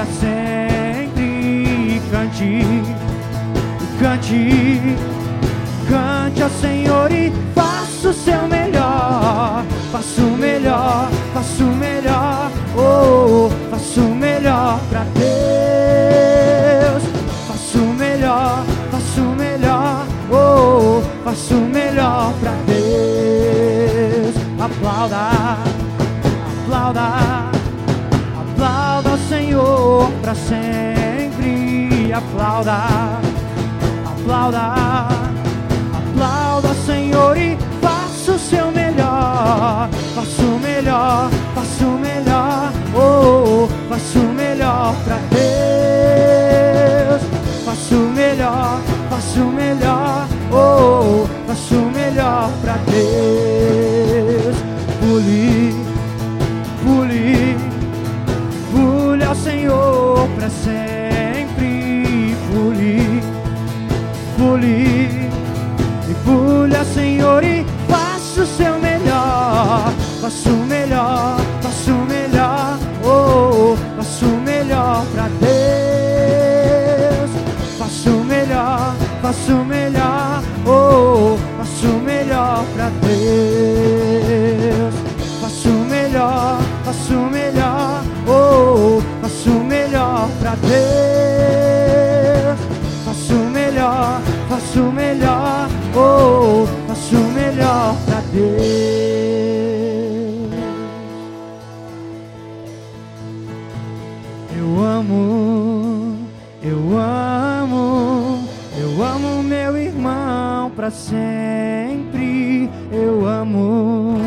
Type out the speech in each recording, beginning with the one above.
Para sempre. Cante, cante, cante ao Senhor e faça o seu melhor. Faça o melhor, aplauda, aplauda Senhor e faça o seu melhor. Faça o melhor, faça o melhor, oh, faça o melhor para Deus. Faça o melhor, faça o melhor, oh, faça o melhor para Deus. Pule, pule Pule ao Senhor para sempre. Pule, ao Senhor e faça o seu melhor. Faça o melhor, faça o melhor, oh, faça o melhor para Deus. Faça o melhor, faça o melhor, oh, faça o melhor para Deus. Faça o melhor, faça o melhor, oh, faça o melhor para Deus. Deus. Eu amo, eu amo, eu amo meu irmão para sempre. Eu amo.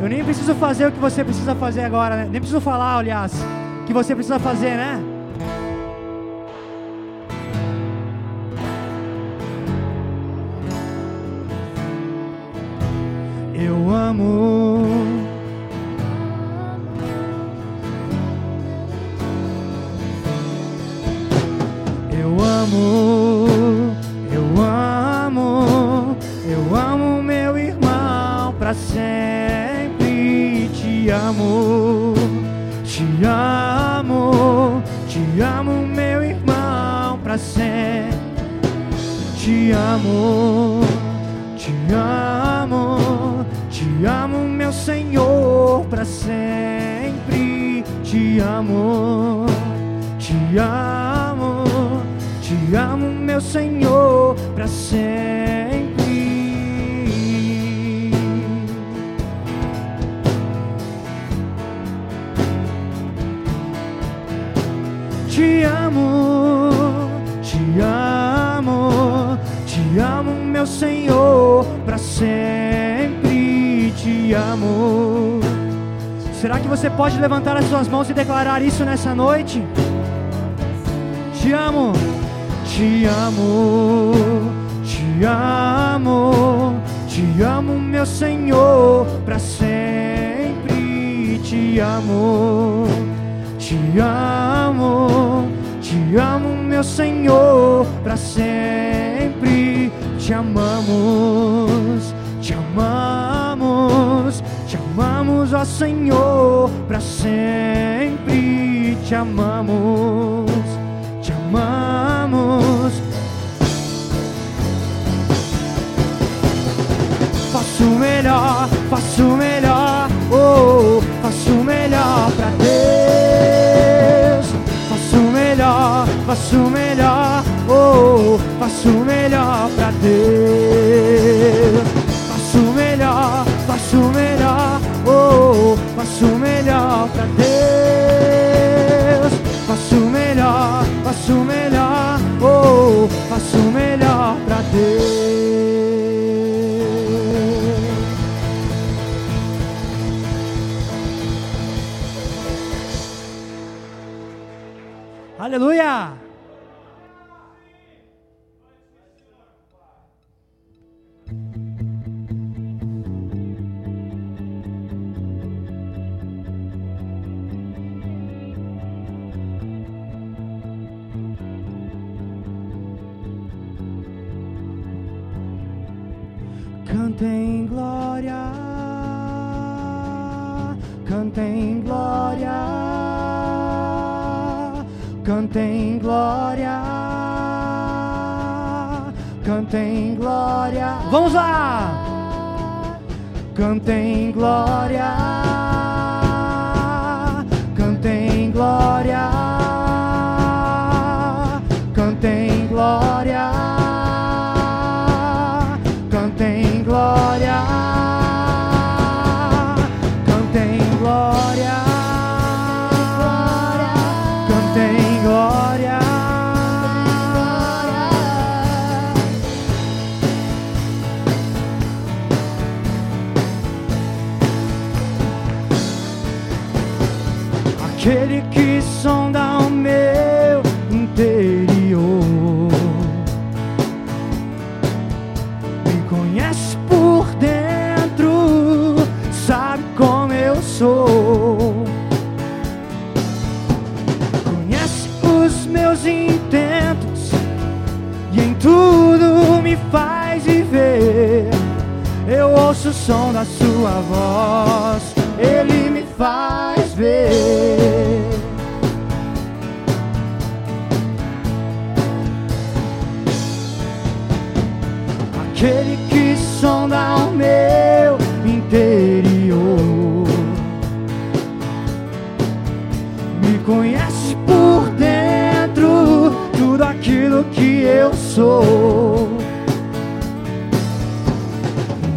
Eu nem preciso fazer o que você precisa fazer agora, né? Nem preciso falar, aliás, que você precisa fazer, né? Eu Te amo, te amo, te amo meu Senhor para sempre. Te amo, te amo, te amo, meu Senhor, para sempre te amo. Será que você pode levantar as suas mãos e declarar isso nessa noite? Te amo, te amo, te amo, te amo, meu Senhor, para sempre te amo. Te amo, te amo, meu Senhor, para sempre te amamos, te amamos, amamos, ó Senhor, para sempre te amamos, te amamos. Faço melhor, faço melhor, oh, faço o melhor para Deus. Faço melhor, faço melhor, oh, faço o melhor para Deus. Faço melhor, faço melhor, faço o melhor para Deus. Faço o melhor, faço o melhor, oh, faço o melhor para Deus. Aleluia! Cantem glória, cantem glória, cantem glória, cantem glória. Vamos lá! Cantem glória, sou. Conhece os meus intentos e em tudo me faz viver. Eu ouço o som da sua voz, ele me faz ver. Que eu sou.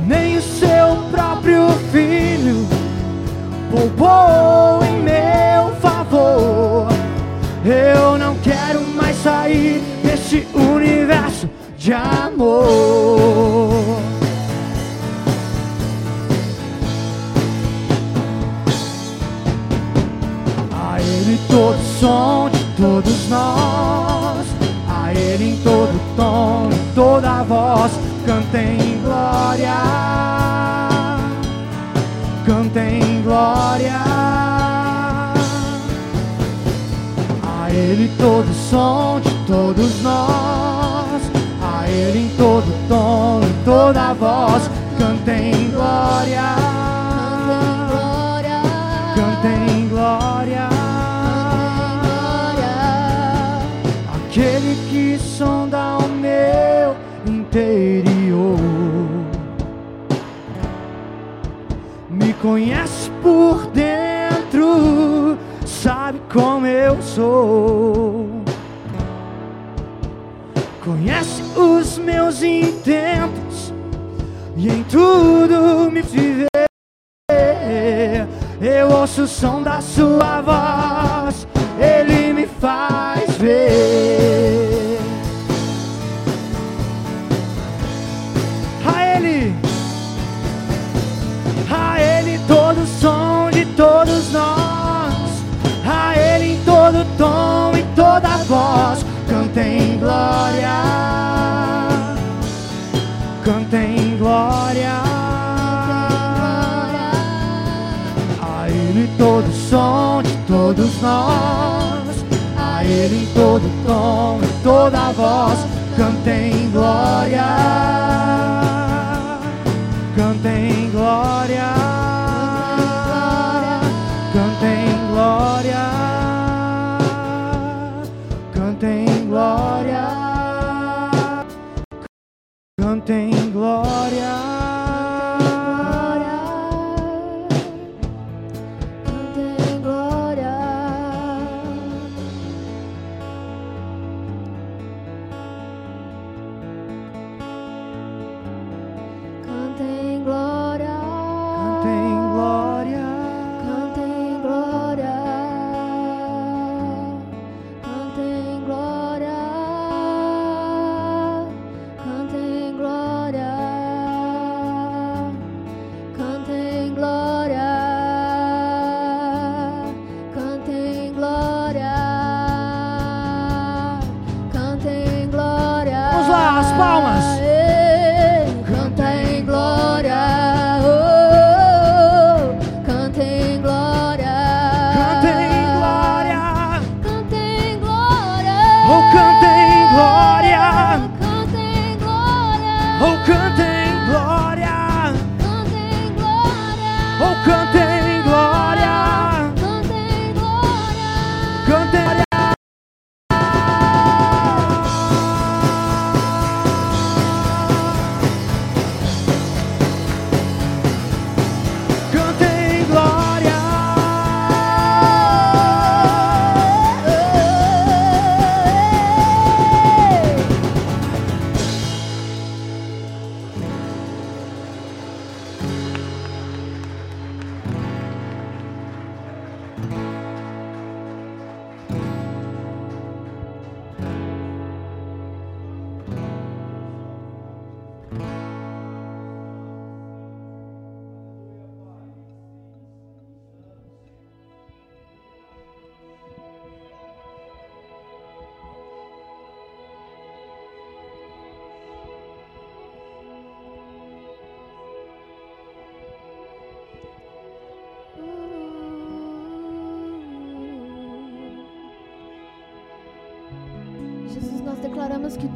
Nem o seu próprio filho poupou em meu favor. Eu não quero mais sair desse universo de amor. A Ele todo som de todos nós, Ele em todo tom, em toda voz, cantem glória, cantem glória. A Ele todo som de todos nós, a Ele em todo tom, em toda voz, cantem glória, cantem glória. Aquele interior me conhece por dentro, sabe como eu sou. Conhece os meus intentos e em tudo me viver. Eu ouço o som da sua voz, ele me faz todo som de todos nós, a Ele em todo tom e toda voz, cantem glória,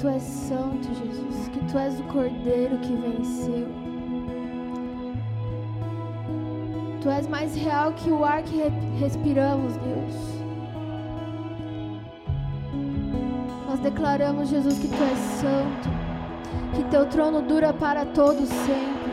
tu és santo, Jesus, que tu és o cordeiro que venceu. Tu és mais real que o ar que re- respiramos, Deus. Nós declaramos, Jesus, que tu és santo, que teu trono dura para todos sempre.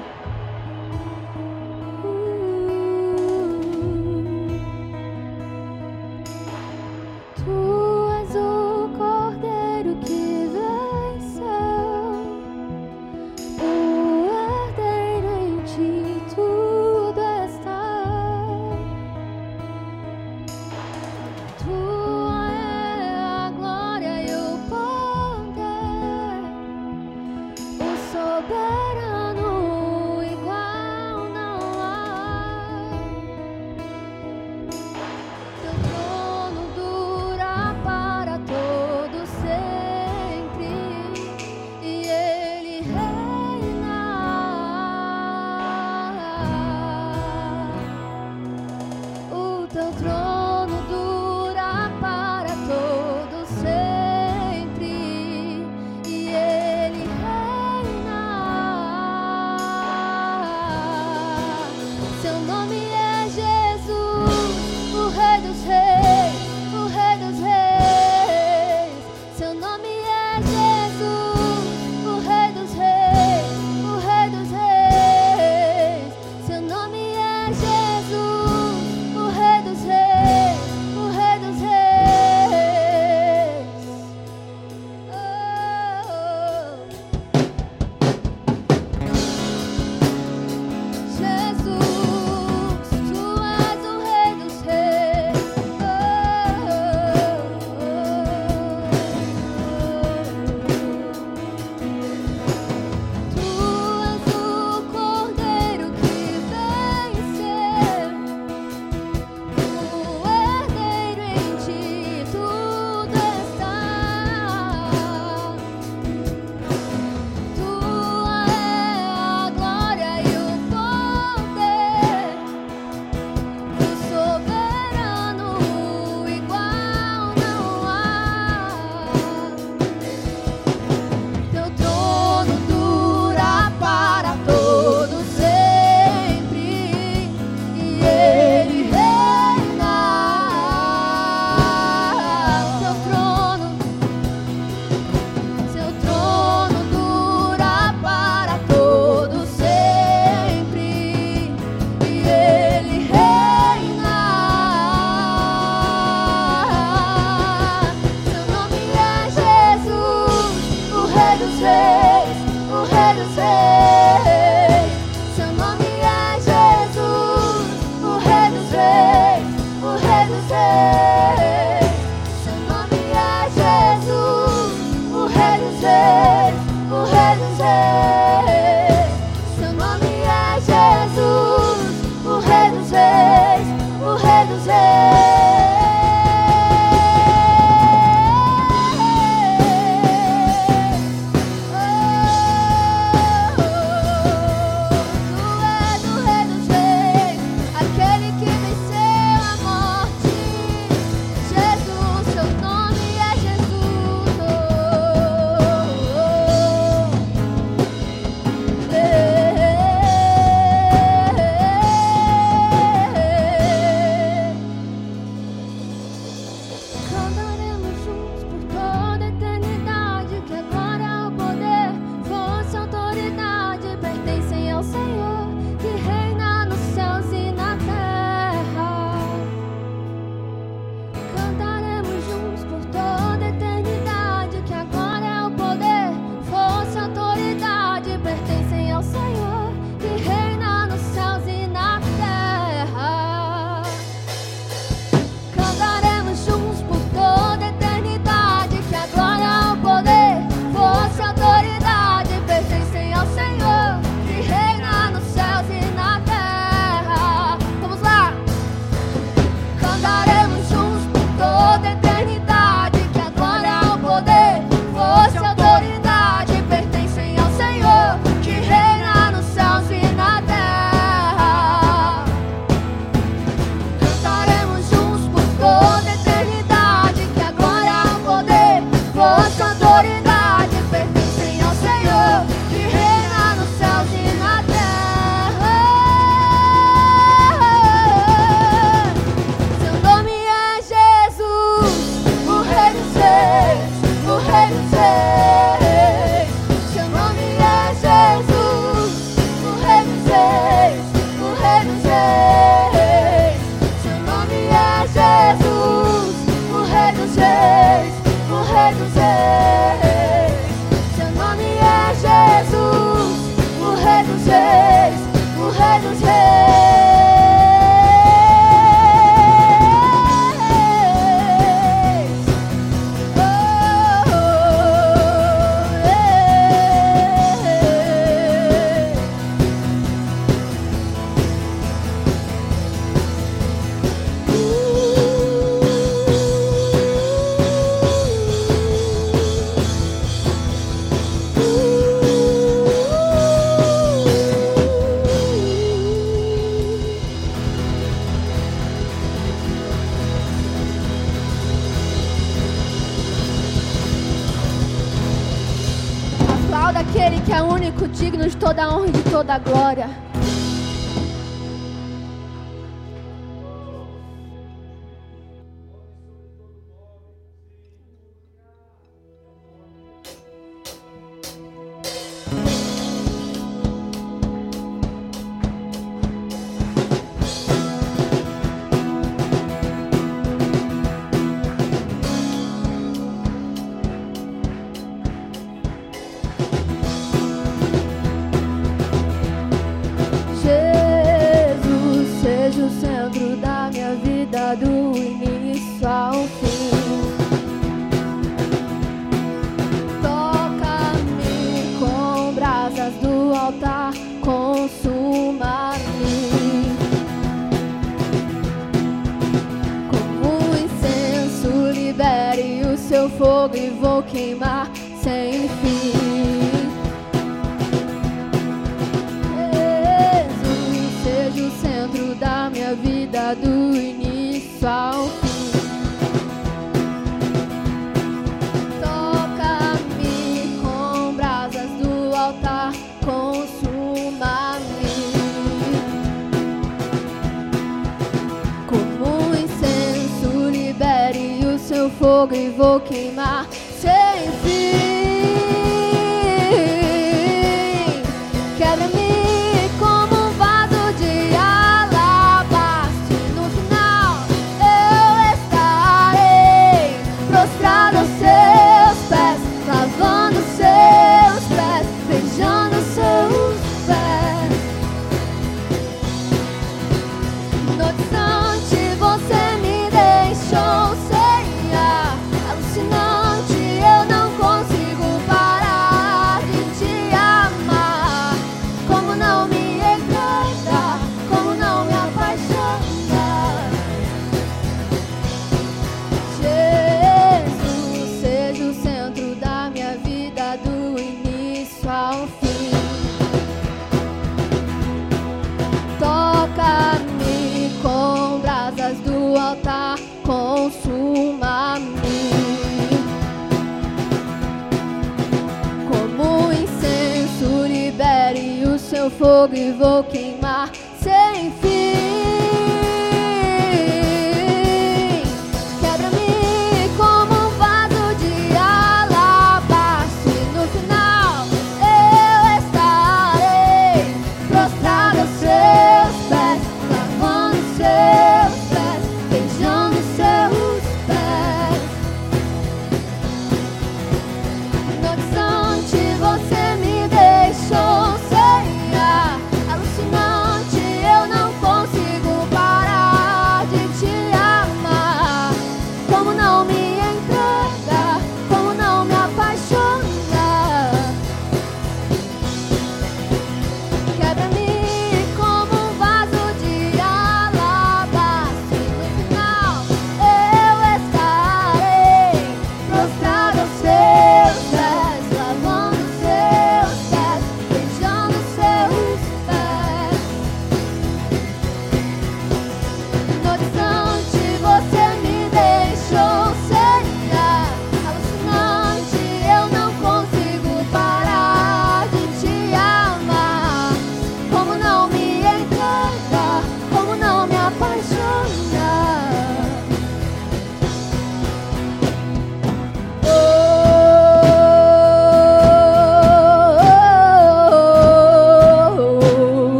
Consigo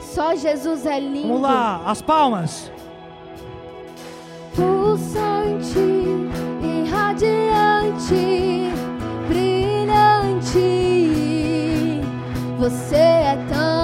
Só Jesus é lindo. Vamos lá, as palmas. Pulsante, irradiante, brilhante. Você é tão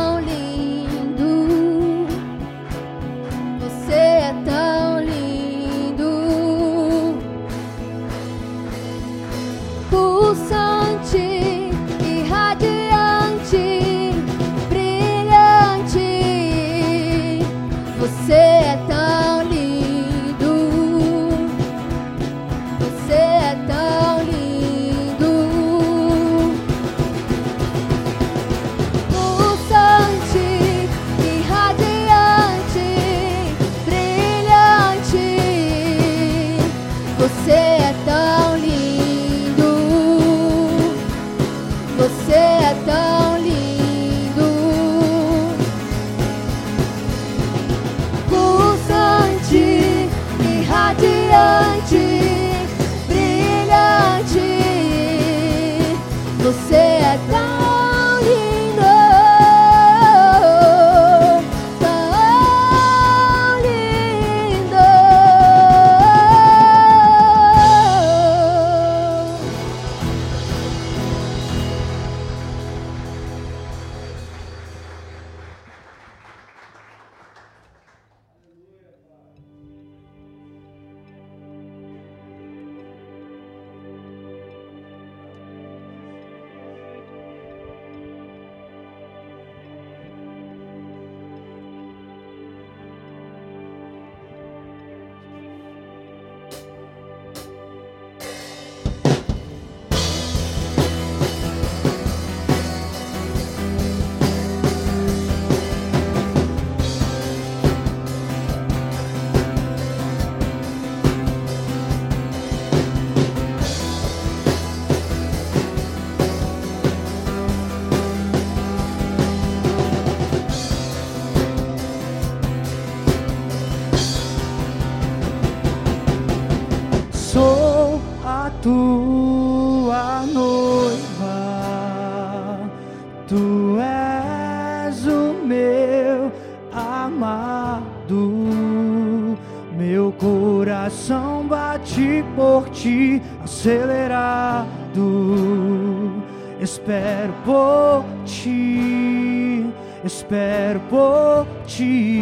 quero por ti.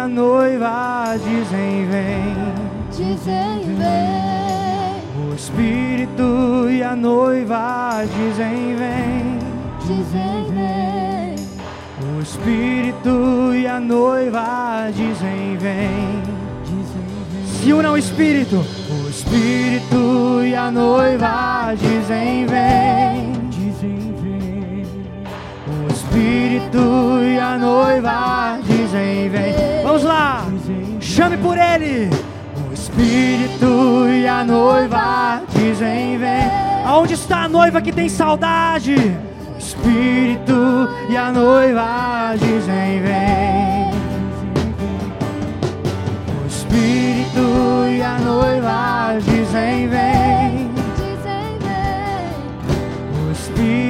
a noiva dizem vem, dizem vem. O Espírito e a noiva dizem vem, dizem vem. O Espírito e a noiva dizem vem, dizem vem. Se unam o Espírito, o Espírito e a noiva dizem vem. Espírito e a noiva dizem vem. Vamos lá. Chame por ele. O Espírito e a noiva dizem vem. Aonde está a noiva que tem saudade? O Espírito e a noiva dizem vem. O Espírito e a noiva dizem vem. Dizem vem. O Espírito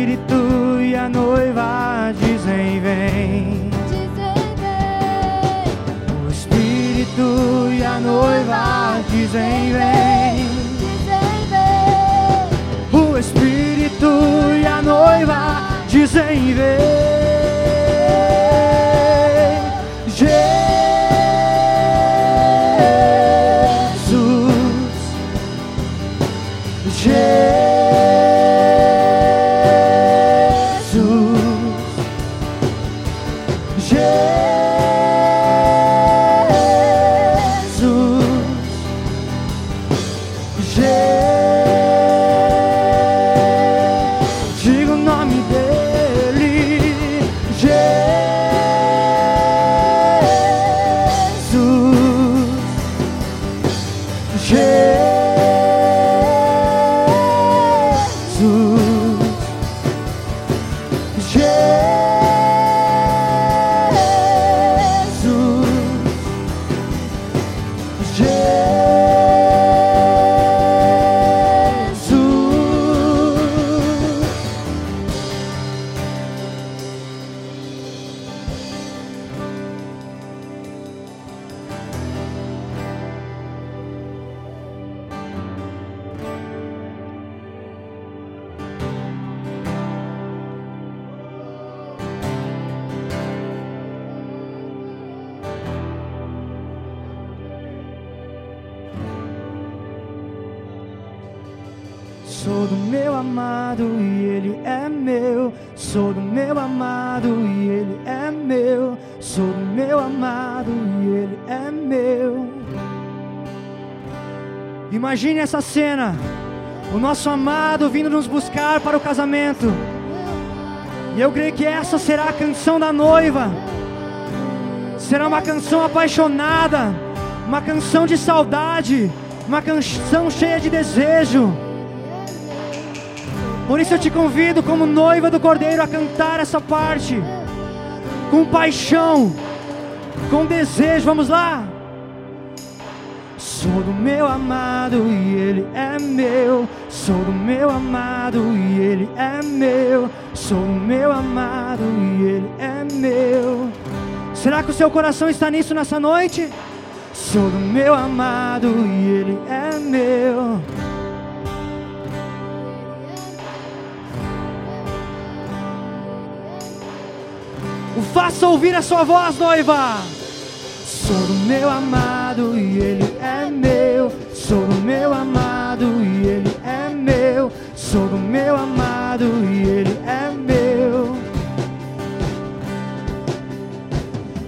e a noiva dizem vem. O Espírito e a noiva. Dizem vem. O Espírito e a noiva dizem vem. Imagine essa cena. O nosso amado vindo nos buscar para o casamento. E eu creio que essa será a canção da noiva. Será uma canção apaixonada, uma canção de saudade, uma canção cheia de desejo. Por isso eu te convido, como noiva do Cordeiro, a cantar essa parte com paixão, com desejo. Vamos lá? Sou do meu amado e ele é meu. Sou do meu amado e ele é meu. Sou do meu amado e ele é meu. Será que o seu coração está nisso nessa noite? Sou do meu amado e ele é meu. O faça ouvir a sua voz, noiva. Sou do meu amado e ele é meu. Sou do meu amado e ele é meu. Sou do meu amado e ele é meu.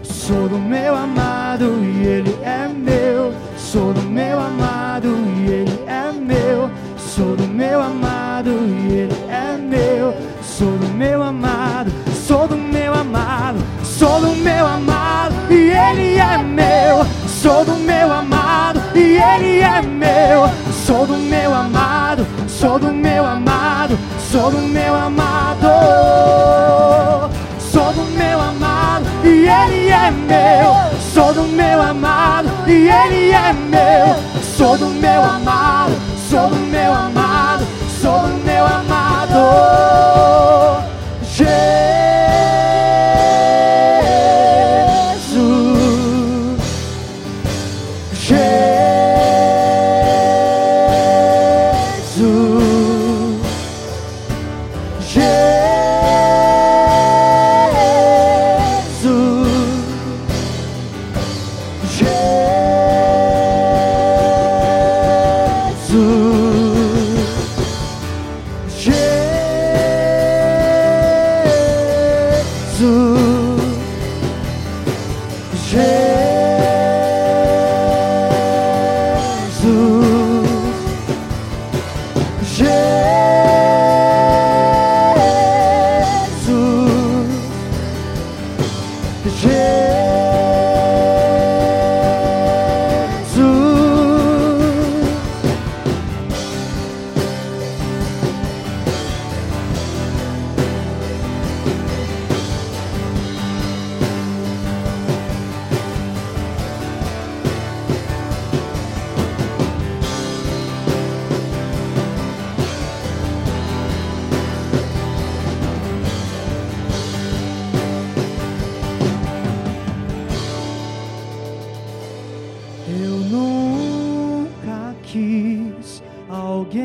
Sou do meu amado e ele é meu. Sou do meu amado e ele é meu. Sou do meu amado e ele é meu. Sou do meu amado, sou do meu amado, sou do meu amado e ele é meu. Sou do meu amado e ele é meu. Sou do meu amado, sou do meu amado, sou do meu amado. Sou do meu amado e ele é meu. Sou do meu amado e ele é meu. Sou do meu amado, sou do meu amado, sou do meu amado. Jesus. Quis alguém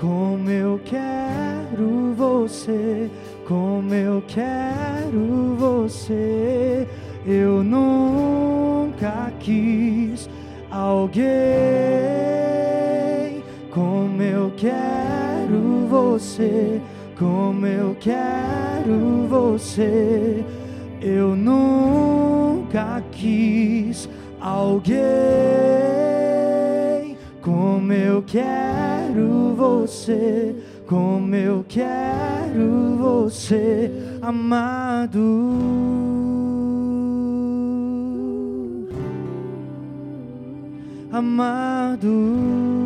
como eu quero você, como eu quero você. Eu nunca quis alguém como eu quero você, como eu quero você. Eu nunca quis alguém como eu quero você, como eu quero você, amado. Amado.